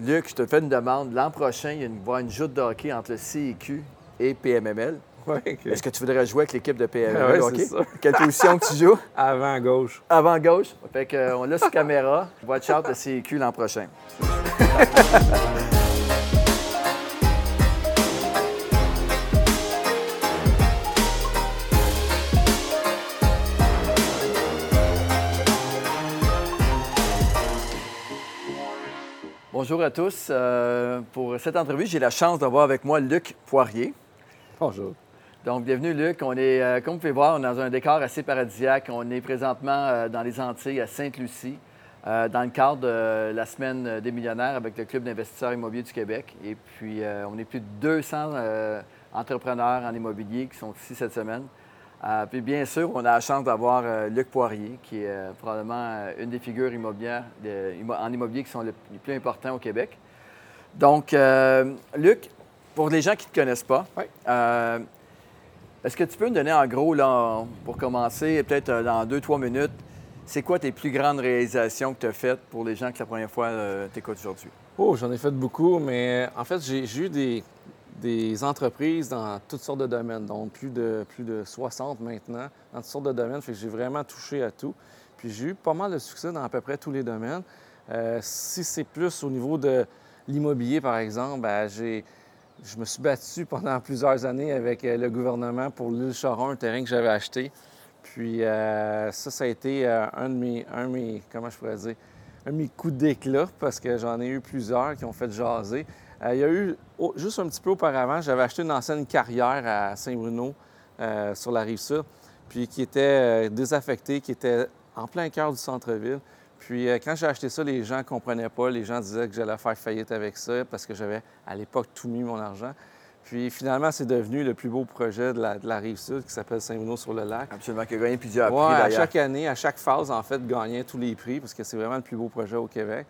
Luc, je te fais une demande. L'an prochain, il y a une, va y avoir une joute de hockey entre le CIQ et PMML. Ouais. Est-ce que tu voudrais jouer avec l'équipe de PMML Ouais, hockey? ça. Quelle position que tu joues? Avant gauche. Avant gauche? Fait que, euh, on l'a sur caméra. Watch out le CIQ l'an prochain. Bonjour à tous. Euh, pour cette entrevue, j'ai la chance d'avoir avec moi Luc Poirier. Bonjour. Donc, bienvenue, Luc. On est, euh, comme vous pouvez voir, on est dans un décor assez paradisiaque. On est présentement euh, dans les Antilles, à Sainte-Lucie, dans le cadre de la Semaine des millionnaires avec le Club d'investisseurs immobiliers du Québec. Et puis, on est plus de 200 euh, entrepreneurs en immobilier qui sont ici cette semaine. Euh, puis, bien sûr, on a la chance d'avoir euh, Luc Poirier, qui est euh, probablement euh, une des figures immobilières de- en immobilier qui sont le- les plus importants au Québec. Donc, Luc, pour les gens qui ne te connaissent pas, Oui. est-ce que tu peux me donner en gros, là, pour commencer, peut-être dans deux, trois minutes, c'est quoi tes plus grandes réalisations que tu as faites pour les gens qui la première fois t'écoutent aujourd'hui? Oh, j'en ai fait beaucoup, mais en fait, j'ai eu des, des entreprises dans toutes sortes de domaines, donc plus de, plus de 60 maintenant, dans toutes sortes de domaines. Fait que j'ai vraiment touché à tout. Puis j'ai eu pas mal de succès dans à peu près tous les domaines. Euh, si c'est plus au niveau de l'immobilier, par exemple, ben, je me suis battu pendant plusieurs années avec euh, le gouvernement pour l'île Charon, un terrain que j'avais acheté. Puis euh, ça, ça a été un, de mes, un de mes, comment je pourrais dire, un de mes coups d'éclat parce que j'en ai eu plusieurs qui ont fait jaser. Euh, il y a eu, oh, juste un petit peu auparavant, j'avais acheté une ancienne carrière à Saint-Bruno euh, sur la rive sud, puis qui était euh, désaffectée, qui était en plein cœur du centre-ville. Puis euh, quand j'ai acheté ça, les gens ne comprenaient pas. Les gens disaient que j'allais faire faillite avec ça parce que j'avais à l'époque tout mis mon argent. Puis finalement, c'est devenu le plus beau projet de la, de la rive sud qui s'appelle Saint-Bruno-sur-le-Lac. Absolument, qui a gagné plusieurs Ouais, prix à chaque année, à chaque phase, en fait, gagnait tous les prix parce que c'est vraiment le plus beau projet au Québec.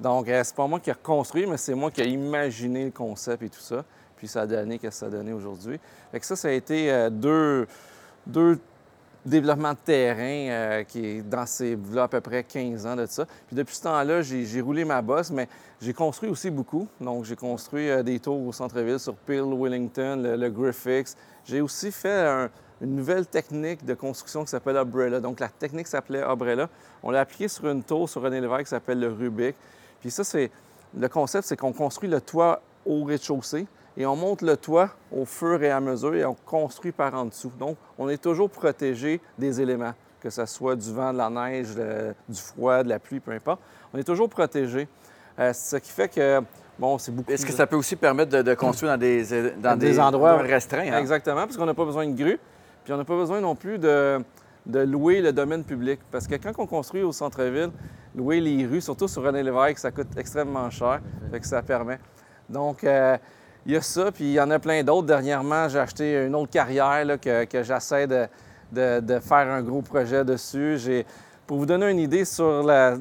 Donc, euh, c'est pas moi qui ai reconstruit, mais c'est moi qui ai imaginé le concept et tout ça. Puis ça a donné ce que ça a donné aujourd'hui. Fait que ça, ça a été euh, deux, deux développements de terrain euh, qui est dans ces à peu près 15 ans de ça. Puis depuis ce temps-là, j'ai roulé ma bosse, mais j'ai construit aussi beaucoup. Donc, j'ai construit des tours au centre-ville sur Peel, Wellington, le, Griffix. J'ai aussi fait un- une nouvelle technique de construction qui s'appelle Umbrella. Donc, la technique s'appelait Umbrella. On l'a appliquée sur une tour sur René Lévesque qui s'appelle le Rubik. Puis ça, c'est le concept, c'est qu'on construit le toit au rez-de-chaussée et on monte le toit au fur et à mesure et on construit par en dessous. Donc, on est toujours protégé des éléments, que ce soit du vent, de la neige, de- du froid, de la pluie, peu importe. On est toujours protégé. Euh, ce qui fait que, bon, c'est beaucoup Est-ce que ça peut aussi permettre de, de construire dans des, dans Des des, endroits- restreints? hein? Exactement, parce qu'on n'a pas besoin de grue, puis on n'a pas besoin non plus de, de louer le domaine public. Parce que quand on construit au centre-ville, louer les rues, surtout sur René Lévesque, ça coûte extrêmement cher, fait que ça permet. Donc, euh, il y a ça, puis il y en a plein d'autres. Dernièrement, j'ai acheté une autre carrière là, que, que j'essaie de, de- de faire un gros projet dessus. J'ai- Pour vous donner une idée sur la...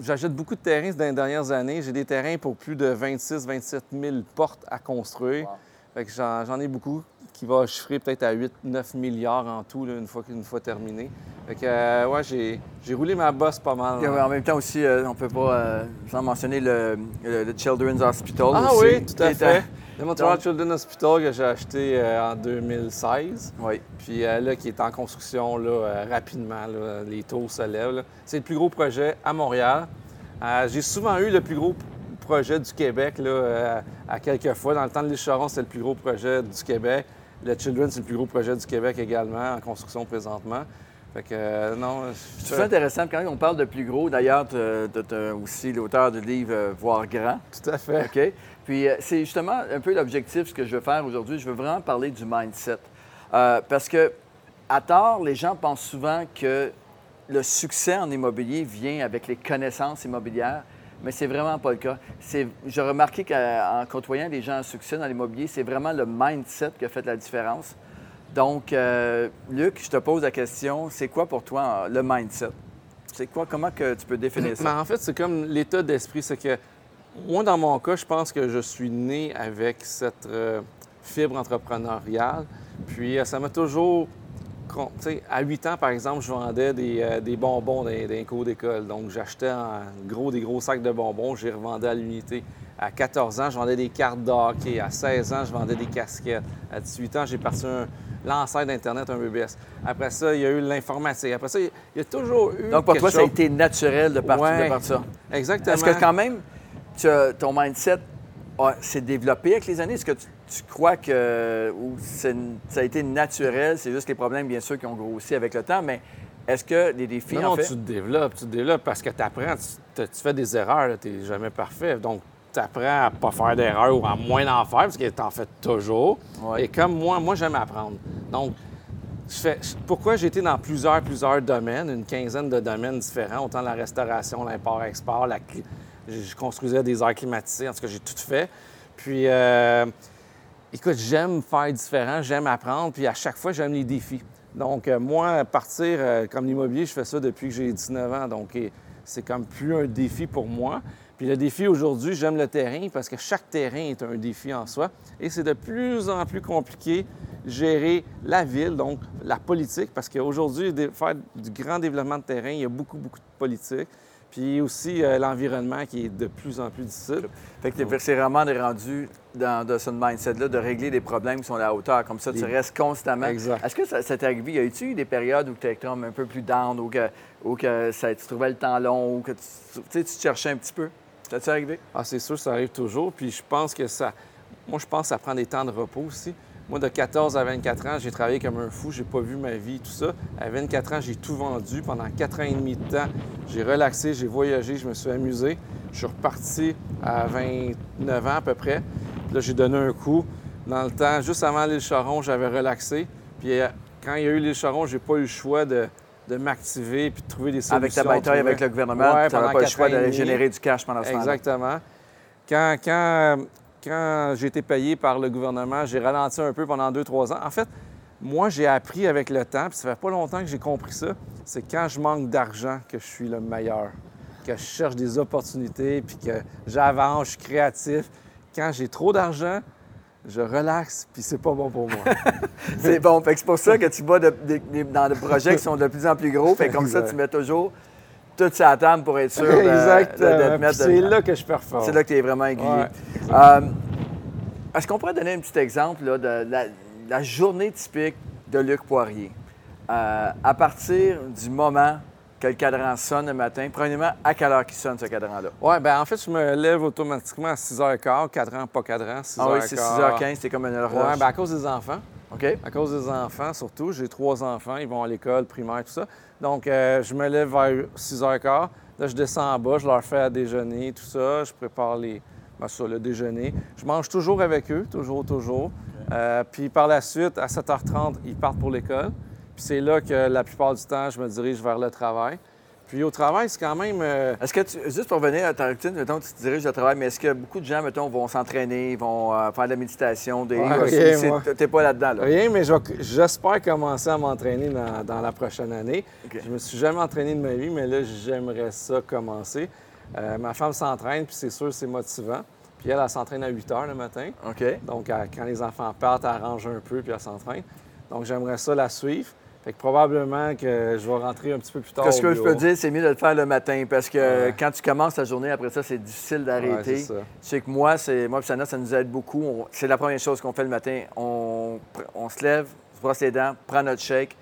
J'achète beaucoup de terrains dans les dernières années. J'ai des terrains pour plus de 26-27 000 portes à construire. Wow. Fait que j'en, j'en ai beaucoup qui va chiffrer peut-être à 8-9 milliards en tout, là, une, fois, une fois terminé. Fait que, euh, ouais, j'ai, roulé ma bosse pas mal. En même temps aussi, euh, on ne peut pas euh, sans mentionner le, le- le Children's Hospital. Ah aussi, oui, tout à fait. Le Montreal Donc- Children's Hospital que j'ai acheté euh, en 2016. Oui. Puis là, qui est en construction là, rapidement. là. les taux se lèvent. C'est le plus gros projet à Montréal. J'ai souvent eu le plus gros projet du Québec là, à quelques fois. Dans le temps de l'Icharon, c'est le plus gros projet du Québec. Le Children, c'est le plus gros projet du Québec également, en construction présentement. Fait que, euh, non, je- C'est intéressant, quand on parle de plus gros, d'ailleurs, tu es aussi l'auteur du livre euh, Voir grand. tout à fait. OK? Puis euh, c'est justement un peu l'objectif, ce que je veux faire aujourd'hui. Je veux vraiment parler du mindset. Euh, parce que, à tort, les gens pensent souvent que le succès en immobilier vient avec les connaissances immobilières, mais c'est vraiment pas le cas. J'ai remarqué qu'en côtoyant des gens à succès dans l'immobilier, c'est vraiment le mindset qui a fait la différence. Donc, euh, Luc, je te pose la question, c'est quoi pour toi euh, le mindset? C'est quoi, comment que tu peux définir ça? en fait, c'est comme l'état d'esprit. C'est que moi, dans mon cas, je pense que je suis né avec cette euh, fibre entrepreneuriale. Puis ça m'a toujours. À 8 ans, par exemple, je vendais des, euh, des bonbons dans, dans cours d'école. Donc, j'achetais en gros des gros sacs de bonbons, je les revendais à l'unité. À 14 ans, je vendais des cartes de hockey. À 16 ans, je vendais des casquettes. À 18 ans, j'ai parti un lanceur d'Internet, un BBS. Après ça, il y a eu l'informatique. Après ça, il y a toujours eu. Donc, pour toi, ça a chose- été naturel de partir Ouais, de ça. Exactement. Est-ce que quand même, tu as- ton mindset s'est développé avec les années? Est-ce que tu, tu crois que ou ça a été naturel? C'est juste les problèmes, bien sûr, qui ont grossi avec le temps, mais est-ce que les défis, Non, en fait... tu te développes, tu te développes parce que tu apprends, tu, fais des erreurs, tu n'es jamais parfait. Donc, tu apprends à pas faire d'erreurs ou à moins d'en faire parce que tu en fais toujours. Ouais. Et comme moi, moi, j'aime apprendre. Donc, je fais, je- pourquoi j'ai été dans plusieurs, plusieurs domaines, une quinzaine de domaines différents, autant la restauration, l'import-export, la, je construisais des airs climatisés, en tout cas, j'ai tout fait. Puis, euh, Écoute, j'aime faire différent, j'aime apprendre, puis à chaque fois, j'aime les défis. Donc, euh, moi, partir euh, comme l'immobilier, je fais ça depuis que j'ai 19 ans. Donc, c'est comme plus un défi pour moi. Puis le défi aujourd'hui, j'aime le terrain parce que chaque terrain est un défi en soi. Et c'est de plus en plus compliqué gérer la ville, donc la politique, parce qu'aujourd'hui, faire du grand développement de terrain, il y a beaucoup, beaucoup de politique. Puis aussi euh, l'environnement qui est de plus en plus difficile. Fait que c'est vraiment rendu dans de ce mindset-là de régler des problèmes qui sont à la hauteur. Comme ça, tu restes constamment. Exact. Est-ce que ça, ça t'est arrivé? Y a-tu eu des périodes où tu étais comme un peu plus down ou que, ou que ça, tu trouvais le temps long ou que tu, tu te cherchais un petit peu? Ça t'est arrivé? Ah, c'est sûr, ça arrive toujours. Puis je pense que ça. Moi, je pense que ça prend des temps de repos aussi. Moi, de 14 à 24 ans, j'ai travaillé comme un fou. J'ai pas vu ma vie, tout ça. À 24 ans, j'ai tout vendu. Pendant 4 ans et demi de temps, j'ai relaxé, j'ai voyagé, je me suis amusé. Je suis reparti à 29 ans à peu près. Puis là, j'ai donné un coup. Dans le temps, juste avant l'île Charon, j'avais relaxé. Puis euh, quand il y a eu l'île Charon, j'ai pas eu le choix de, de m'activer puis de trouver des solutions. Avec ta bataille trouver- avec le gouvernement, Ouais, tu n'avais pas le choix d'aller générer du cash pendant ce temps-là. Exactement. Quand, quand, quand j'ai été payé par le gouvernement, j'ai ralenti un peu pendant deux, trois ans. En fait, moi, j'ai appris avec le temps, puis ça fait pas longtemps que j'ai compris ça, c'est quand je manque d'argent que je suis le meilleur, que je cherche des opportunités, puis que j'avance, je suis créatif. Quand j'ai trop d'argent, je relaxe, puis c'est pas bon pour moi. C'est bon. Fait que c'est pour ça que tu vas de- de- de- dans des projets qui sont de plus en plus gros. Fait comme ça, tu mets toujours tout ça à table pour être sûr de, de- de te Exactement. Puis mettre c'est là que je performe. C'est là que tu es vraiment aiguillé. Ouais. Euh, Est-ce qu'on pourrait donner un petit exemple là, de la, la journée typique de Luc Poirier? Euh, à partir du moment que le cadran sonne le matin, premièrement, à quelle heure qu'il sonne ce cadran-là? Oui, ben en fait, je me lève automatiquement à 6h15, cadran, pas cadran, 6h15. Ah oui, c'est 6h15, c'est comme une horloge. Ouais, ben à cause des enfants. OK? À cause des enfants, surtout. J'ai trois enfants, ils vont à l'école primaire, tout ça. Donc, euh, je me lève vers 6h15. Là, je descends en bas, je leur fais à déjeuner, tout ça. Je prépare les, ben, ça, le déjeuner. Je mange toujours avec eux, toujours, toujours. Euh, puis par la suite, à 7h30, ils partent pour l'école. Puis c'est là que la plupart du temps, je me dirige vers le travail. Puis au travail, c'est quand même... euh, Est-ce que tu, juste pour revenir à ta routine, mettons, tu te diriges au travail, mais est-ce que beaucoup de gens, mettons, vont s'entraîner, vont euh, faire de la méditation, des. Ouais, moi. T'es pas là-dedans, là? Rien, mais j'espère commencer à m'entraîner dans, dans la prochaine année. Je me suis jamais entraîné de ma vie, mais là, j'aimerais ça commencer. Euh, ma femme s'entraîne, puis c'est sûr, c'est motivant. Puis elle, elle s'entraîne à 8 heures le matin. OK. Donc, elle- quand les enfants partent, elle arrange un peu, puis elle s'entraîne. Donc, j'aimerais ça la suivre. Fait que probablement que je vais rentrer un petit peu plus tard. Parce au que je peux dire, c'est mieux de le faire le matin parce que Ouais. quand tu commences ta journée, après ça, c'est difficile Ouais, d'arrêter. c'est. Je sais que moi, c'est moi et Sana, ça nous aide beaucoup. C'est la première chose qu'on fait le matin. On, se lève, on se brosse les dents, prend notre shake,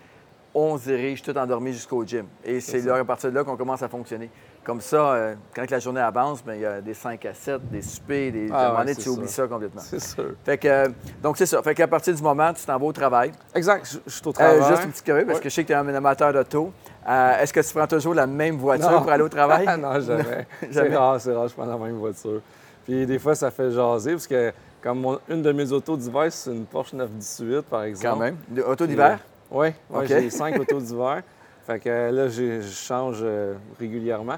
on se dirige tout endormi jusqu'au gym. Et c'est à partir de là qu'on commence à fonctionner. Comme ça, euh, quand la journée avance, ben, il y a des 5 à 7, des soupers, des... Ah à un moment ouais, donné, c'est tu oublies ça. complètement. C'est sûr. Fait que, euh, donc, c'est ça. Fait qu'à partir du moment, tu t'en vas au travail. Exact, je, je suis au Euh, travail. juste une petite curieux, parce que je sais que tu es un amateur d'auto. Euh, Est-ce que tu prends toujours la même voiture Non. pour aller au travail? non, jamais. Jamais. C'est rare, c'est rare, je prends la même voiture. Puis des fois, ça fait jaser, parce que comme mon- une de mes autos d'hiver, c'est une Porsche 918, par exemple. Quand même. De- Auto d'hiver? Oui, ouais, j'ai cinq autos d'hiver. Fait que là, je change régulièrement.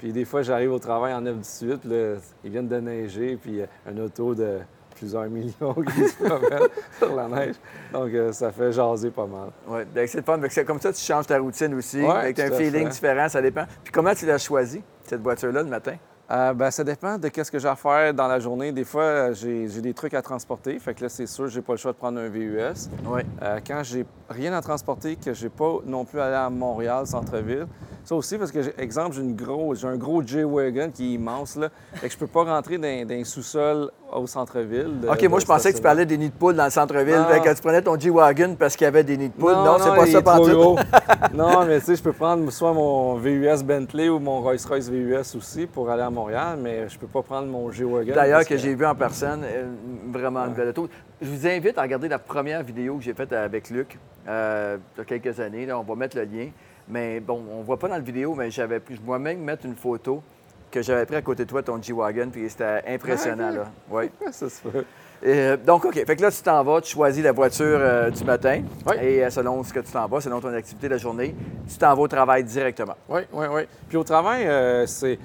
Puis des fois, j'arrive au travail en 918, puis là, ils viennent de neiger, puis euh, un auto de plusieurs millions qui se promène sur la neige. Donc, euh, ça fait jaser pas mal. Oui, c'est le fun. Que c'est comme ça, tu changes ta routine aussi. Ouais, avec un à feeling fait. différent, ça dépend. Puis comment tu l'as choisi, cette voiture-là, le matin? Euh, ben, ça dépend de qu'est-ce que j'ai à faire dans la journée. Des fois, j'ai des trucs à transporter. Fait que là, c'est sûr, j'ai pas le choix de prendre un VUS. Oui. Euh, quand j'ai rien à transporter, que j'ai pas non plus allé à Montréal, centre-ville, Ça aussi, parce que, exemple, j'ai, une gros, j'ai un gros J-Wagon qui est immense, là. Fait que je peux pas rentrer dans, dans un sous-sol au centre-ville. de- OK, moi, je pensais que tu parlais des nids de poules dans le centre-ville. Que tu prenais ton G-Wagon parce qu'il y avait des nids de poules. Non, c'est pas ça, non, mais tu sais, je peux prendre soit mon VUS Bentley ou mon Rolls-Royce VUS aussi pour aller à Montréal, mais je peux pas prendre mon G-Wagon. D'ailleurs, que j'ai vu en personne, euh, vraiment une belle auto. Je vous invite à regarder la première vidéo que j'ai faite avec Luc euh, il y a quelques années. Là, on va mettre le lien. Mais bon, on ne voit pas dans la vidéo, mais j'avais pris- je vais même mettre une photo que j'avais pris à côté de toi, ton G-Wagon, puis c'était impressionnant. Ah. Là. Oui. Ça se. Et, euh, donc, OK. Fait que là, tu t'en vas, tu choisis la voiture euh, du matin. Oui. Et euh, selon ce que tu t'en vas, selon ton activité de la journée, tu t'en vas au travail directement. Oui, oui, oui. Puis au travail, c'est.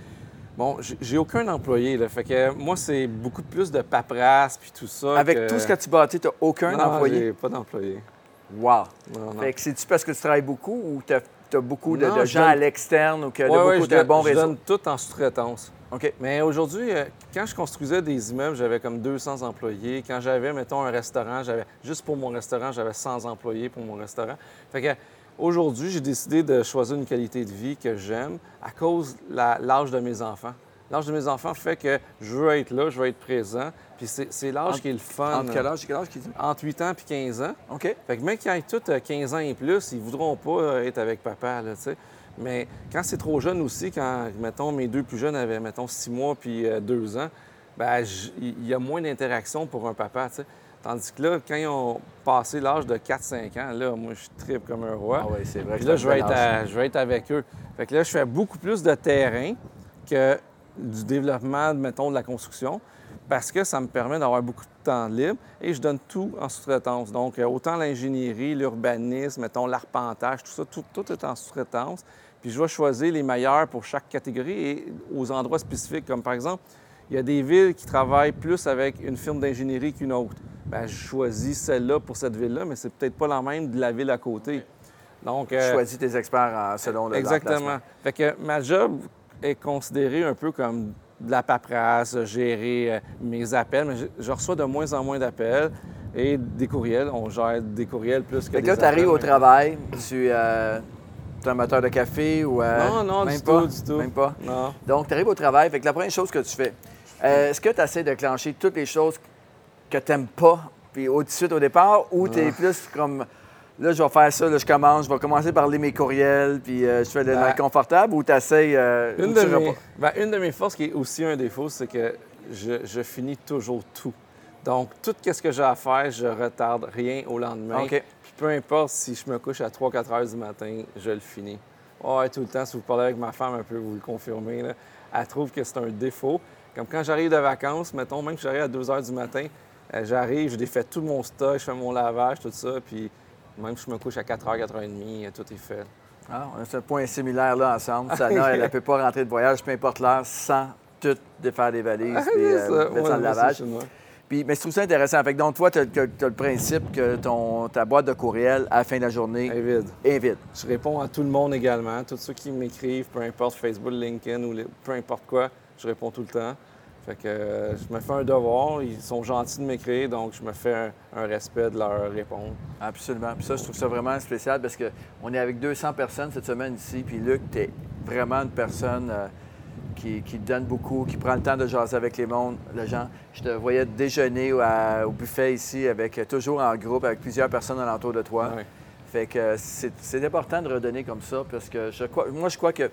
Bon, j'ai- aucun employé, là. Fait que moi, c'est beaucoup plus de paperasse puis tout ça. Avec tout ce que tu bâtis, tu n'as aucun Non, employé? j'ai pas d'employé. Wow. Non, non. Fait que c'est-tu parce que tu travailles beaucoup ou tu as, beaucoup de, Non, de je gens donne- à l'externe ou que Ouais, de beaucoup je de bons je réseaux? donne tout en sous-traitance. OK. Mais aujourd'hui, euh, quand je construisais des immeubles, j'avais comme 200 employés. Quand j'avais, mettons, un restaurant, j'avais juste pour mon restaurant, j'avais 100 employés pour mon restaurant. Fait que aujourd'hui, j'ai décidé de choisir une qualité de vie que j'aime à cause de l'âge de mes enfants. L'âge de mes enfants fait que je veux être là, je veux être présent. Puis c'est l'âge qui est le fun. Entre quel âge et quel âge? Entre 8 ans puis 15 ans. OK. Fait que même qui aient tous euh, 15 ans et plus, ils voudront pas euh, être avec papa, là, tu sais. Mais quand c'est trop jeune aussi, quand, mettons, mes deux plus jeunes avaient, mettons, 6 mois puis 2 ans, ben il y a moins d'interaction pour un papa, tu sais. Tandis que là, quand ils ont passé l'âge de 4-5 ans, là, moi, je tripe comme un roi. Ah oui, c'est vrai. Puis là, je vais, être à- je vais être avec eux. Fait que là, je fais beaucoup plus de terrain que du développement, mettons, de la construction, parce que ça me permet d'avoir beaucoup de temps libre et je donne tout en sous-traitance. Donc, euh, autant l'ingénierie, l'urbanisme, mettons, l'arpentage, tout ça, tout, tout est en sous-traitance. Puis je vais choisir les meilleurs pour chaque catégorie et aux endroits spécifiques, comme par exemple, il y a des villes qui travaillent plus avec une firme d'ingénierie qu'une autre. Bien, je choisis celle-là pour cette ville-là, mais c'est peut-être pas la même de la ville à côté. Donc, Tu euh, choisis tes experts en- selon le Exactement. Fait que ma job est considérée un peu comme de la paperasse, gérer euh, mes appels, mais je, je reçois de moins en moins d'appels et des courriels. On gère des courriels plus que Fait que des là, tu arrives au travail, tu euh, es un moteur de café ou... euh, Non, non, même du pas? tout, du tout. Même pas? Non. Donc, tu arrives au travail. Fait que la première chose que tu fais, euh, est-ce que tu essaies de clencher toutes les choses que tu n'aimes pas, puis au, tout de suite au départ, ou tu es plus comme, là, je vais faire ça, là, je commence, je vais commencer par lire mes courriels, puis euh, je fais le Ben, confortable, ou tu essaies... Une, de mes, ben, une de mes forces qui est aussi un défaut, c'est que je, je finis toujours tout. Donc, tout ce que j'ai à faire, je retarde rien au lendemain. OK. Puis peu importe si je me couche à 3-4 heures du matin, je le finis. Ouais, tout le temps, si vous parlez avec ma femme un peu, vous le confirmez, là, elle trouve que c'est un défaut. Comme quand j'arrive de vacances, mettons, même que j'arrive à 2 heures du matin, euh, j'arrive, je défais tout mon stock, je fais mon lavage, tout ça, puis même si je me couche à 4 h 4h30, tout est fait. Ah, on a ce point similaire là ensemble. Sana, elle ne peut pas rentrer de voyage, peu importe l'heure, sans tout défaire des valises, puis C'est euh, mettre ça lavage. Puis, mais je trouve ça intéressant. Fait que donc, toi, tu as, le principe que ton, ta boîte de courriel, à la fin de la journée, est vide. est vide. Je réponds à tout le monde également. Tous ceux qui m'écrivent, peu importe Facebook, LinkedIn ou les- peu importe quoi, je réponds tout le temps. Fait que euh, je me fais un devoir. Ils sont gentils de m'écrire, donc je me fais un, un respect de leur répondre. Absolument. Puis ça, je trouve ça vraiment spécial parce qu'on est avec 200 personnes cette semaine ici. Puis Luc, tu es vraiment une personne euh, qui, qui donne beaucoup, qui prend le temps de jaser avec les, mondes, les gens. Je te voyais déjeuner au, à- au buffet ici, avec euh, toujours en groupe, avec plusieurs personnes alentour de toi. Fait que c'est important de redonner comme ça parce que je crois, moi, je crois que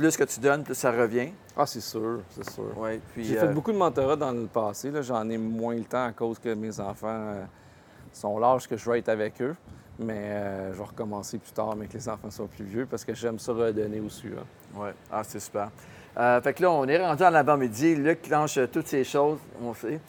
plus que tu donnes, plus ça revient. Ah, c'est sûr, c'est sûr. Ouais, J'ai euh, fait beaucoup de mentorat dans le passé. là. J'en ai moins le temps à cause que mes enfants euh, sont l'âge que je vais être avec eux. Mais euh, je vais recommencer plus tard, mais que les enfants soient plus vieux, parce que j'aime ça redonner aussi. Ouais. Ah, c'est super. Euh, fait que là, on est rendu en avant-midi. Luc clenche euh, toutes ces choses, on sait.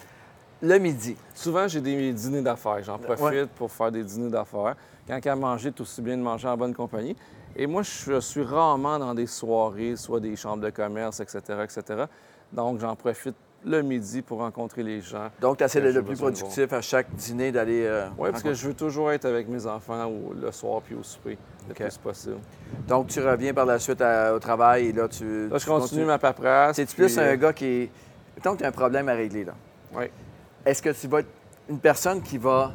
Le midi. Souvent, j'ai des dîners d'affaires. J'en profite Ouais. pour faire des dîners d'affaires. Quand il y a à manger, c'est aussi bien de manger en bonne compagnie. Et moi, je suis rarement dans des soirées, soit des chambres de commerce, etc., etc. Donc, j'en profite le midi pour rencontrer les gens. Donc, tu essaies d'être le plus productif à chaque dîner, d'aller. euh, Oui, parce que je veux toujours être avec mes enfants le soir puis au souper, le plus possible. Donc, tu reviens par la suite à- au travail et là, tu. Là, je continue continues. ma paperasse. C'est-tu puis, plus un euh, gars qui est. Mettons que tu as un problème à régler, là. Oui. Est-ce que tu vas être une personne qui va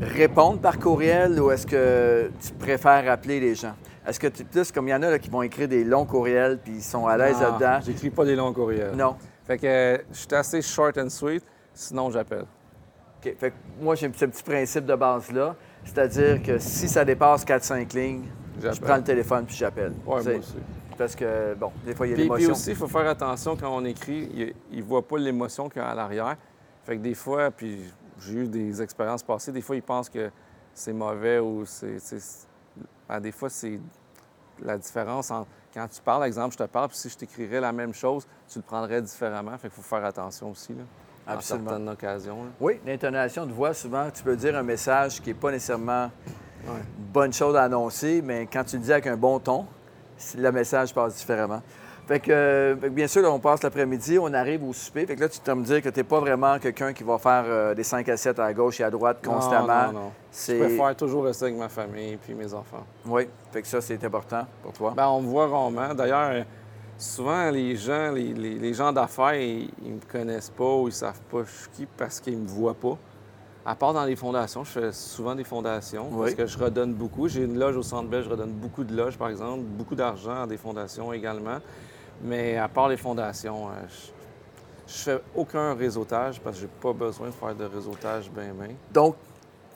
répondre par courriel ou est-ce que tu préfères appeler les gens? Est-ce que tu plus comme il y en a là, qui vont écrire des longs courriels puis ils sont à l'aise Non, là-dedans? J'écris pas des longs courriels. Non. Fait que euh, je suis assez short and sweet, sinon j'appelle. OK. Fait que moi, j'ai ce petit principe de base-là. C'est-à-dire que si ça dépasse 4-5 lignes, je prends le téléphone puis j'appelle. Sais, moi aussi. Parce que, bon, des fois, il y a Puis, puis l'émotion. aussi, il faut faire attention quand on écrit, il ne voit pas l'émotion qu'il y a à l'arrière. Fait que des fois, puis j'ai eu des expériences passées, des fois, ils pensent que c'est mauvais ou c'est. c'est- des fois, c'est la différence entre quand tu parles, exemple, je te parle, puis si je t'écrirais la même chose, tu le prendrais différemment. Fait qu'il faut faire attention aussi, là, Absolument. certaines occasions. là. Oui, l'intonation de voix, souvent, tu peux dire un message qui n'est pas nécessairement Ouais. une bonne chose à annoncer, mais quand tu le dis avec un bon ton, le message passe différemment. Fait que, euh, fait que bien sûr, là, on passe l'après-midi, on arrive au souper. Fait que là, tu te me dire que tu n'es pas vraiment quelqu'un qui va faire euh, des 5 à 7 à gauche et à droite constamment. Non, non, non. Je préfère toujours rester avec ma famille puis mes enfants. Oui, fait que ça, c'est important pour toi. Ben, on me voit rarement. D'ailleurs, souvent, les gens, les, les- les gens d'affaires, ils, ils me connaissent pas ou ils savent pas je suis qui parce qu'ils me voient pas. À part dans les fondations, je fais souvent des fondations Oui. parce que je redonne beaucoup. J'ai une loge au Centre Bell, je redonne beaucoup de loges, par exemple, beaucoup d'argent à des fondations également. Mais à part les fondations, euh, je, je fais aucun réseautage parce que j'ai pas besoin de faire de réseautage bien, bien. Donc,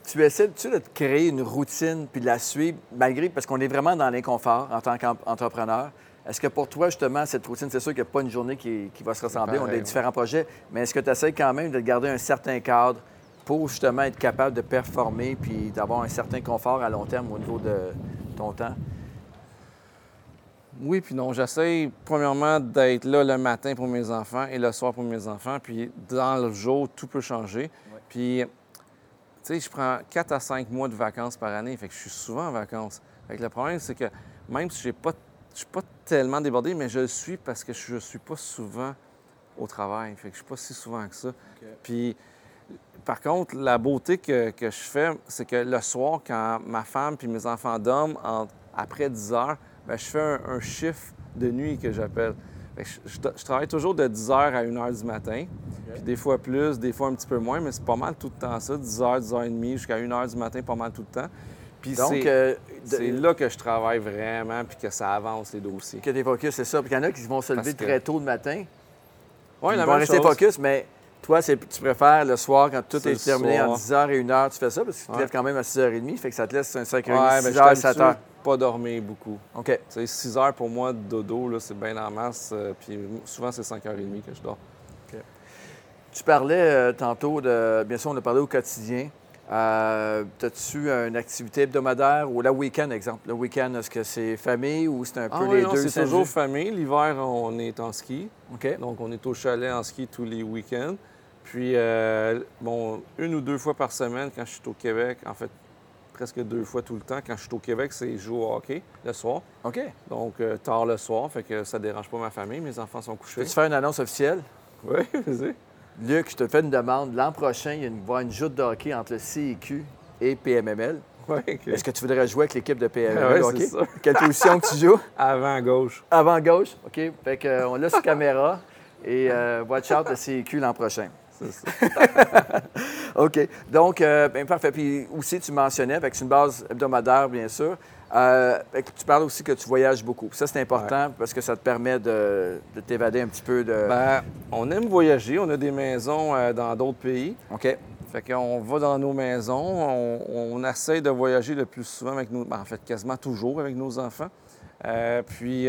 tu essaies tu de te créer une routine puis de la suivre, malgré, parce qu'on est vraiment dans l'inconfort en tant qu'entrepreneur. Est-ce que pour toi, justement, cette routine, c'est sûr qu'il n'y a pas une journée qui, qui va se ressembler, on a des ouais. différents projets, mais est-ce que tu essaies quand même de garder un certain cadre pour justement être capable de performer puis d'avoir un certain confort à long terme au niveau de ton temps? Oui, puis non. J'essaie, premièrement, d'être là le matin pour mes enfants et le soir pour mes enfants. Puis dans le jour, tout peut changer. Puis, tu sais, je prends 4 à 5 mois de vacances par année. Fait que je suis souvent en vacances. Fait que le problème, c'est que même si je suis pas tellement débordé, mais je le suis parce que je suis pas souvent au travail. Fait que je suis pas si souvent que ça. Puis, par contre, la beauté que, que je fais, c'est que le soir, quand ma femme puis mes enfants dorment, en- après 10 heures, ben, je fais un, un chiffre de nuit que j'appelle. Je, je- je travaille toujours de 10 heures à 1 heure du matin, puis des fois plus, des fois un petit peu moins, mais c'est pas mal tout le temps ça, 10 heures, 10 heures et demie, jusqu'à 1 heure du matin, pas mal tout le temps. Puis Donc, c'est euh, de- c'est là que je travaille vraiment, puis que ça avance les dossiers. que tu focus, c'est ça. Puis il y en a qui vont se lever que- très tôt le matin, Oui, ils la vont même rester focus, mais toi, tu préfères le soir, quand tout est terminé en soir. 10h et 1h, tu fais ça? Parce que tu te Ouais. lèves quand même à 6h30, fait que ça te laisse un 5h30, Ouais, ben, je 6h, suis 7h. habitué de pas dormir beaucoup. OK. Tu sais, 6 heures pour moi de dodo, c'est bien en masse. euh, puis souvent, c'est 5h30 que je dors. Tu parlais euh, tantôt de. Bien sûr, on a parlé au quotidien. Euh, As-tu une activité hebdomadaire ou le week-end, exemple? Le week-end, est-ce que c'est famille ou c'est un peu Ah les oui, non, deux? c'est toujours famille. L'hiver, on est en ski. OK. Donc, on est au chalet en ski tous les week-ends. Puis, euh, bon, une ou deux fois par semaine, quand je suis au Québec, en fait, presque deux fois tout le temps, quand je suis au Québec, c'est jouer au hockey le soir. OK. Donc, euh, tard le soir, fait que ça dérange pas ma famille. Mes enfants sont couchés. Peux-tu faire une annonce officielle? Oui, vas-y. Luc, je te fais une demande. L'an prochain, il y va avoir une joute de hockey entre le CIQ et PMML. Oui. Est-ce que tu voudrais jouer avec l'équipe de PMML? Ouais, hockey? c'est ça. Quelle position que tu joues? Avant gauche. Avant gauche? OK. Fait que, euh, on l'a sur caméra. Et euh, watch out le CIQ l'an prochain. C'est ça. OK. Donc, euh, bien, parfait. Puis aussi, tu mentionnais, avec une base hebdomadaire, bien sûr. Euh, tu parles aussi que tu voyages beaucoup. Ça, c'est important parce que ça te permet de, de t'évader un petit peu de. Ben, on aime voyager. On a des maisons euh, dans d'autres pays. OK. Fait qu'on va dans nos maisons, on, on essaie de voyager le plus souvent avec nos... en fait, quasiment toujours avec nos enfants. Euh, puis,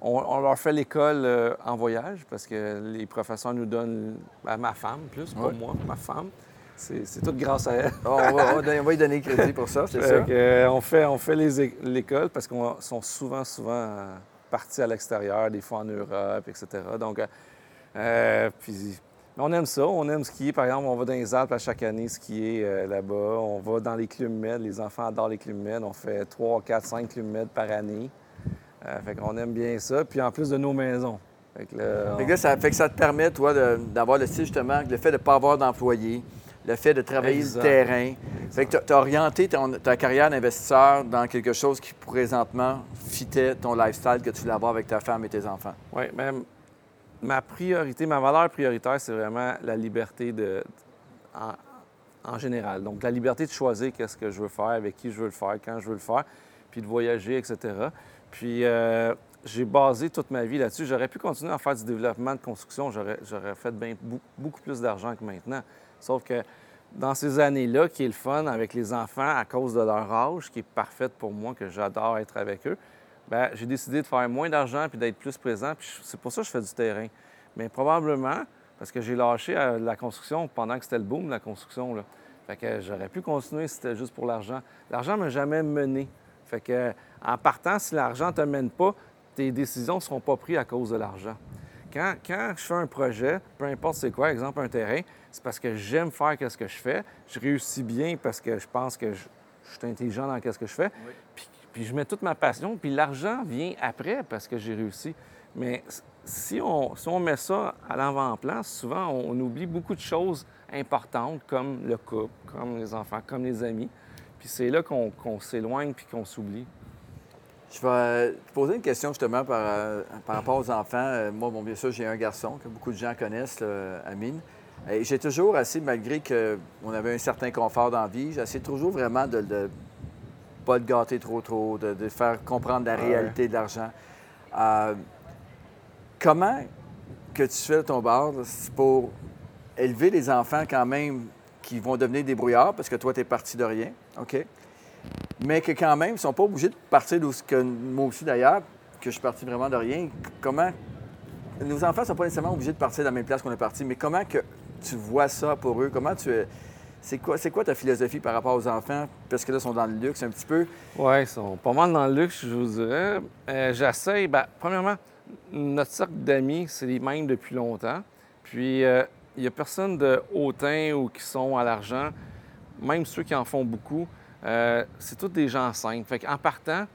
on, on leur fait l'école en voyage parce que les professeurs nous donnent... ben, ma femme, plus, pas Ouais. moi, ma femme. C'est tout grâce à elle. on, va, on lui donner crédit pour ça, c'est ça. euh, on fait, on l'école parce qu'ils sont souvent, souvent euh, partis à l'extérieur, des fois en Europe, etc. Donc, euh, puis, on aime ça. On aime skier. Par exemple, on va dans les Alpes à chaque année skier euh, là-bas. On va dans les clubs med. Les enfants adorent les clubs med. On fait 3, 4, 5 clubs med par année. Fait qu'on aime bien ça. Puis en plus de nos maisons. Fait que là, Fait que là, ça fait que ça te permet, toi, d'avoir le style, justement, le fait de ne pas avoir d'employés, le fait de travailler Exact. le terrain. Fait que tu as orienté ton- ta carrière d'investisseur dans quelque chose qui, présentement, fitait ton lifestyle que tu voulais avoir avec ta femme et tes enfants. Oui, même ma priorité, ma valeur prioritaire, c'est vraiment la liberté de, en, en général. Donc, la liberté de choisir qu'est-ce que je veux faire, avec qui je veux le faire, quand je veux le faire. puis de voyager, etc. Puis euh, j'ai basé toute ma vie là-dessus. J'aurais pu continuer à faire du développement de construction, j'aurais fait beaucoup plus d'argent que maintenant. Sauf que dans ces années-là, qui est le fun avec les enfants à cause de leur âge, qui est parfaite pour moi, que j'adore être avec eux, bien, j'ai décidé de faire moins d'argent puis d'être plus présent. Puis c'est pour ça que je fais du terrain. Mais probablement parce que j'ai lâché euh, la construction pendant que c'était le boom, la construction. Fait que j'aurais pu continuer si c'était juste pour l'argent. L'argent m'a jamais mené. Fait que en partant, si l'argent ne te mène pas, tes décisions ne seront pas prises à cause de l'argent. Quand, quand, je fais un projet, peu importe c'est quoi, exemple un terrain, c'est parce que j'aime faire ce que je fais. Je réussis bien parce que je pense que je, suis intelligent dans ce que je fais. Puis, je mets toute ma passion. Puis l'argent vient après parce que j'ai réussi. Mais si on, si on met ça à l'avant-plan, souvent on, oublie beaucoup de choses importantes comme le couple, comme les enfants, comme les amis. Puis c'est là qu'on s'éloigne puis qu'on s'oublie. Je vais te poser une question justement par, euh, par rapport aux enfants. Euh, moi, bon, bien sûr, j'ai un garçon que beaucoup de gens connaissent, Amine. Et j'ai toujours assez, malgré qu'on avait un certain confort dans la vie, j'essaie toujours vraiment de ne pas le gâter trop trop, de, faire comprendre la réalité de l'argent. Euh, comment que tu fais ton bar pour élever les enfants quand même qui vont devenir des brouillards, parce que toi, tu es parti de rien, OK? Mais que quand même, ils ne sont pas obligés de partir d'où que moi aussi d'ailleurs, que je suis parti vraiment de rien. Comment. Nos enfants ne sont pas nécessairement obligés de partir de la même place qu'on est parti, mais comment que tu vois ça pour eux? Comment tu. C'est quoi, c'est quoi ta philosophie par rapport aux enfants? Parce que là, ils sont dans le luxe un petit peu. Oui, ils sont pas mal dans le luxe, je vous dirais. Euh, j'essaie. Bien, premièrement, notre cercle d'amis, c'est les mêmes depuis longtemps. Puis, il euh, n'y a personne de hautain ou qui sont à l'argent, même ceux qui en font beaucoup. Euh, c'est tous des gens simples. Fait en partant,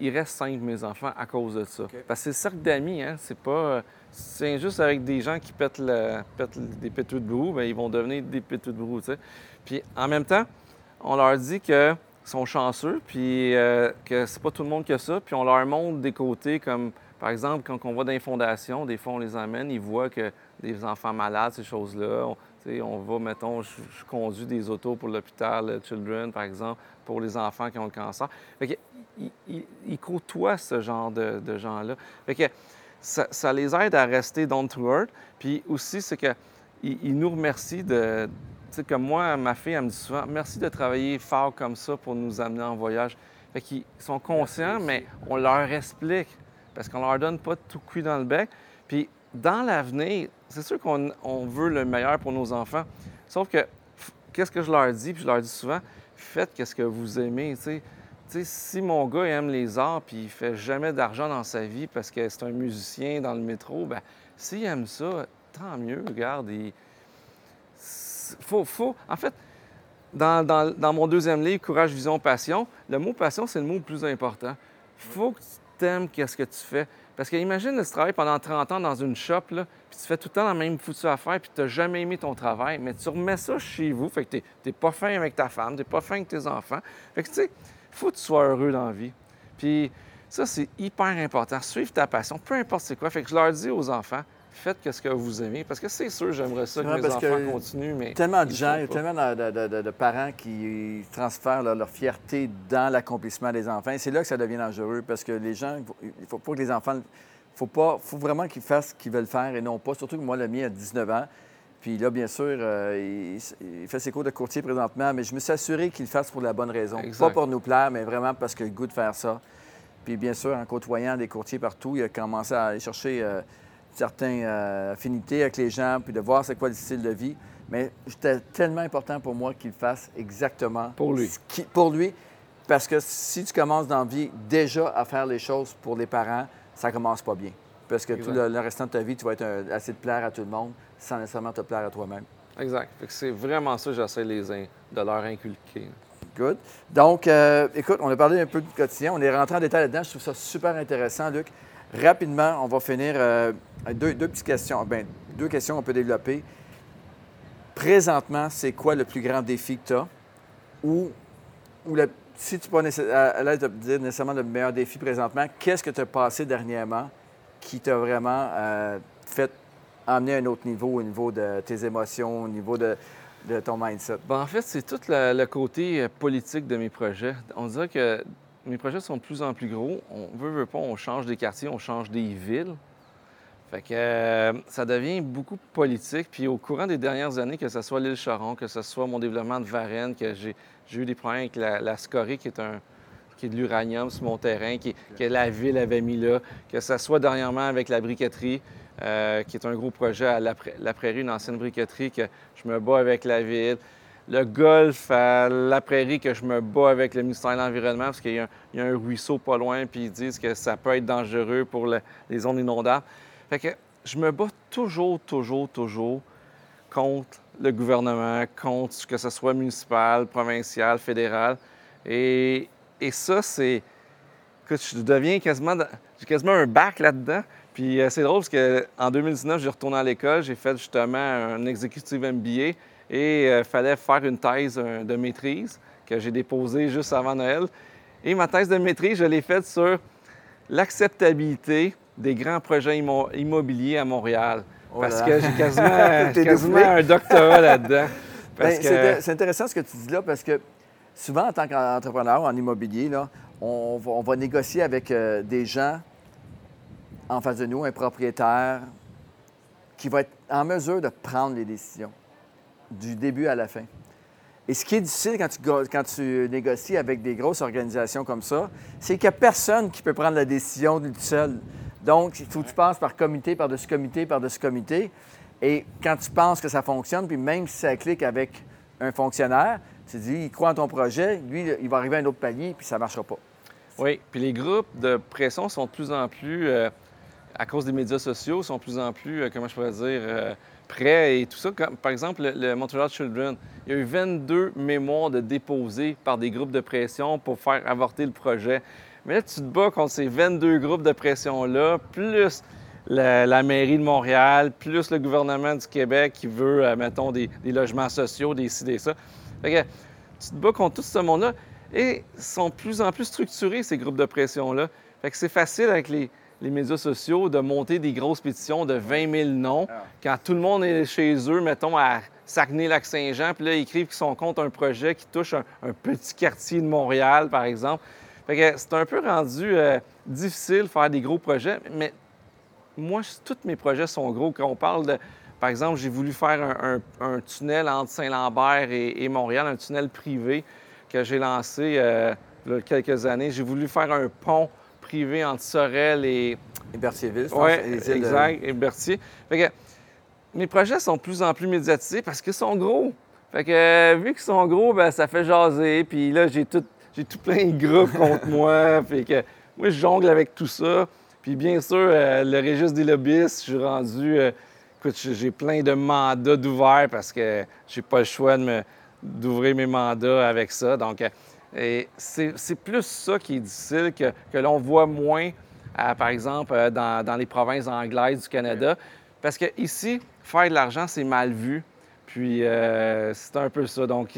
il reste simples, mes enfants, à cause de ça. Parce que c'est le cercle d'amis, hein? C'est pas. C'est juste avec des gens qui pètent, des péteux de brou, bien, ils vont devenir des péteux de brou, tu sais. Puis en même temps, on leur dit qu'ils sont chanceux, puis euh, que c'est pas tout le monde que ça, puis on leur montre des côtés comme, par exemple, quand on va dans les fondations, des fois on les amène, ils voient que des enfants malades, ces choses-là on va, mettons, je, conduis des autos pour l'hôpital euh, Children, par exemple, pour les enfants qui ont le cancer. Fait ils, côtoient ce genre de, gens-là. Fait que ça, les aide à rester down to earth. Puis aussi, c'est qu'ils ils nous remercient de. Tu sais, comme moi, ma fille, elle me dit souvent merci de travailler fort comme ça pour nous amener en voyage. Fait qu'ils sont conscients, mais on leur explique parce qu'on leur donne pas tout cuit dans le bec. Puis dans l'avenir, c'est sûr qu'on veut le meilleur pour nos enfants. Sauf que, qu'est-ce que je leur dis? Puis je leur dis souvent, faites ce que vous aimez. si mon gars aime les arts puis il fait jamais d'argent dans sa vie parce que c'est un musicien dans le métro, ben s'il aime ça, tant mieux, regarde. Il... Faut, faut... En fait, dans, dans, mon deuxième livre, Courage, Vision, Passion, le mot passion, c'est le mot le plus important. faut que tu t'aimes qu'est-ce que tu fais. Parce que imagine tu travailles pendant 30 ans dans une shop, là, puis tu fais tout le temps la même foutue affaire, puis tu n'as jamais aimé ton travail, mais tu remets ça chez vous, fait que tu n'es pas fin avec ta femme, tu n'es pas fin avec tes enfants. Fait que tu sais, faut que tu sois heureux dans la vie. Puis ça, c'est hyper important. Suivre ta passion, peu importe c'est quoi. Fait que je leur dis aux enfants, faites ce que vous aimez. Parce que c'est sûr, j'aimerais ça que mes enfants continuent, mais... Tellement de gens, il y a tellement de, parents qui transfèrent leur, fierté dans l'accomplissement des enfants. c'est là que ça devient dangereux, parce que les gens, il faut pas que les enfants... faut pas, faut vraiment qu'ils fassent ce qu'ils veulent faire et non pas. Surtout que moi, le mien a 19 ans. Puis là, bien sûr, euh, il, fait ses cours de courtier présentement, mais je me suis assuré qu'il le fasse pour la bonne raison. Pas pour nous plaire, mais vraiment parce qu'il a le goût de faire ça. Puis bien sûr, en côtoyant des courtiers partout, il a commencé à aller chercher... Euh, certaines euh, affinités avec les gens, puis de voir c'est quoi le style de vie. Mais c'était tellement important pour moi qu'il fasse exactement pour lui. pour lui, parce que si tu commences dans la vie déjà à faire les choses pour les parents, ça commence pas bien. Parce que tout le, restant de ta vie, tu vas être un, assez de plaire à tout le monde sans nécessairement te plaire à toi-même. Exact. C'est vraiment ça que j'essaie de leur inculquer. Good. Donc, euh, écoute, on a parlé un peu du quotidien. On est rentré en détail là-dedans. Je trouve ça super intéressant, Luc. Rapidement, on va finir euh, deux, petites questions. Bien, deux questions qu'on peut développer. Présentement, c'est quoi le plus grand défi que tu as? Ou, ou si tu n'es pas à l'aise de dire nécessairement le meilleur défi présentement, qu'est-ce que tu as passé dernièrement qui t'a vraiment euh, fait emmener à un autre niveau au niveau de tes émotions, au niveau de, ton mindset? Bien, en fait, c'est tout le, côté euh, politique de mes projets. On dirait que mes projets sont de plus en plus gros. On veut, veut pas, on change des quartiers, on change des villes. Fait que euh, ça devient beaucoup politique. Puis au courant des dernières années, que ce soit l'île Charon, que ce soit mon développement de Varennes, que j'ai eu des problèmes avec la, la Scorie, qui est un qui est de l'uranium sur mon terrain, que la ville avait mis là, que ce soit dernièrement avec la briqueterie, euh, qui est un gros projet à la, Prairie, une ancienne briqueterie, que je me bats avec la ville. Le golf à la Prairie, que je me bats avec le ministère de l'Environnement, parce qu'il y, a un ruisseau pas loin, puis ils disent que ça peut être dangereux pour les zones inondables. Fait que je me bats toujours, toujours, toujours contre le gouvernement, contre que ce soit municipal, provincial, fédéral. Et, ça, c'est. que je deviens quasiment. J'ai quasiment un bac là-dedans. Puis euh, c'est drôle parce qu'en 2019, j'ai retourné à l'école, j'ai fait justement un executive MBA et il euh, fallait faire une thèse de maîtrise que j'ai déposée juste avant Noël. Et ma thèse de maîtrise, je l'ai faite sur l'acceptabilité des grands projets immobiliers à Montréal. Oh parce que j'ai quasiment, un doctorat là-dedans. Ben, c'est intéressant ce que tu dis là parce que souvent, en tant qu'entrepreneur en immobilier, là, on, va, négocier avec euh, des gens en face de nous, un propriétaire qui va être en mesure de prendre les décisions du début à la fin. Et ce qui est difficile quand tu, quand tu négocies avec des grosses organisations comme ça, c'est qu'il n'y a personne qui peut prendre la décision tout seul. Donc, il faut que tu passes par comité, par-dessus comité, par-dessus comité. Et quand tu penses que ça fonctionne, puis même si ça clique avec un fonctionnaire, tu te dis, il croit en ton projet, lui, il va arriver à un autre palier, puis ça ne marchera pas. Oui, puis les groupes de pression sont de plus en plus, euh, à cause des médias sociaux, sont de plus en plus, euh, comment je pourrais dire, euh, prêts et tout ça. par exemple, le, Montreal Children, il y a eu 22 mémoires de déposés par des groupes de pression pour faire avorter le projet. Mais là, tu te bats contre ces 22 groupes de pression-là, plus la, mairie de Montréal, plus le gouvernement du Québec qui veut, euh, mettons, des, logements sociaux, des ci, ça. Fait que tu te bats contre tout ce monde-là et sont de plus en plus structurés, ces groupes de pression-là. Fait que c'est facile avec les, médias sociaux de monter des grosses pétitions de 20 000 noms ah. quand tout le monde est chez eux, mettons, à Saguenay-Lac-Saint-Jean, puis là, ils écrivent qu'ils sont contre un projet qui touche un, un petit quartier de Montréal, par exemple. Fait que c'est un peu rendu euh, difficile de faire des gros projets, mais moi, tous mes projets sont gros. Quand on parle de, par exemple, j'ai voulu faire un, tunnel entre Saint-Lambert et, Montréal, un tunnel privé que j'ai lancé euh, il y a quelques années. J'ai voulu faire un pont privé entre Sorel et... Et Berthierville, Oui, exact, et Berthier. Fait que mes projets sont de plus en plus médiatisés parce qu'ils sont gros. Fait que euh, vu qu'ils sont gros, ben ça fait jaser. Puis là, j'ai tout j'ai tout plein de groupes contre moi. Fait que moi, je jongle avec tout ça. Puis bien sûr, euh, le registre des lobbyistes, je suis rendu. Euh, écoute, j'ai plein de mandats d'ouvert parce que j'ai pas le choix d'ouvrir mes mandats avec ça. Donc, euh, c'est plus ça qui est difficile que, que l'on voit moins, par exemple, dans, dans, les provinces anglaises du Canada. Parce que ici, faire de l'argent, c'est mal vu. Puis c'est un peu ça. Donc,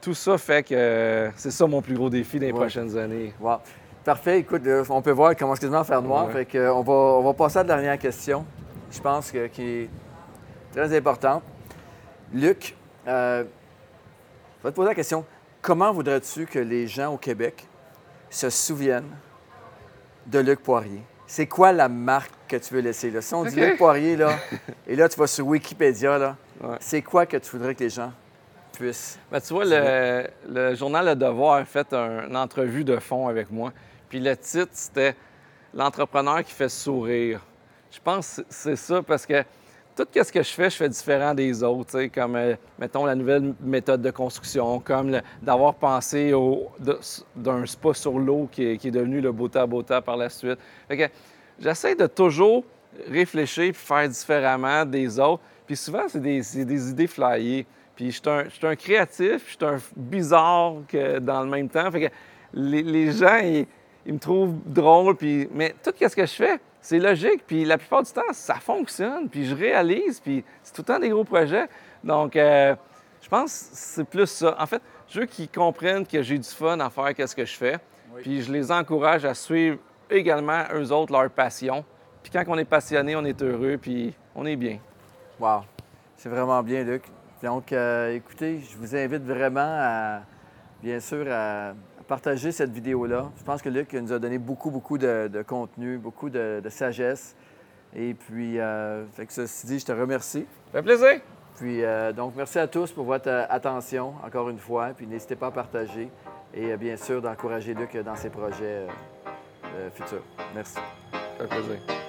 tout ça fait que c'est ça mon plus gros défi dans les prochaines années. Wow. Parfait. Écoute, euh, on peut voir qu'il commence quasiment à faire noir. Fait que, on, va, on va passer à la dernière question, je pense que, qui est très importante. Luc, euh, je vais te poser la question. Comment voudrais-tu que les gens au Québec se souviennent de Luc Poirier? C'est quoi la marque que tu veux laisser? Là? Si on dit Luc Poirier, là, et là, tu vas sur Wikipédia, là, c'est quoi que tu voudrais que les gens ben, tu vois, le, journal Le Devoir a fait une entrevue de fond avec moi. Puis le titre, c'était L'entrepreneur qui fait sourire. Je pense que c'est ça parce que tout ce que je fais, je fais différent des autres, comme, euh, mettons, la nouvelle méthode de construction, comme d'avoir pensé d'un spa sur l'eau qui, est devenu le Bota Bota par la suite. j'essaie de toujours réfléchir et faire différemment des autres. Puis souvent, c'est des, idées flyées. Puis je suis un, créatif, je suis un bizarre dans le même temps. Fait que les, gens, ils, me trouvent drôle, puis... mais tout ce que je fais, c'est logique. Puis la plupart du temps, ça fonctionne. Puis je réalise, puis c'est tout le temps des gros projets. Donc, euh, je pense que c'est plus ça. En fait, je veux qu'ils comprennent que j'ai du fun à faire ce que je fais. Puis je les encourage à suivre également, eux autres, leur passion. Puis quand on est passionné, on est heureux, puis on est bien. Wow! C'est vraiment bien, Luc. Donc, euh, écoutez, je vous invite vraiment à, bien sûr, à partager cette vidéo-là. Je pense que Luc nous a donné beaucoup, beaucoup de, de contenu, beaucoup de, de sagesse. Et puis, euh, fait que ceci dit, je te remercie. Ça fait plaisir. Puis, euh, donc, merci à tous pour votre euh, attention, encore une fois. Puis, n'hésitez pas à partager et euh, bien sûr d'encourager Luc dans ses projets futurs. Merci. Ça fait plaisir.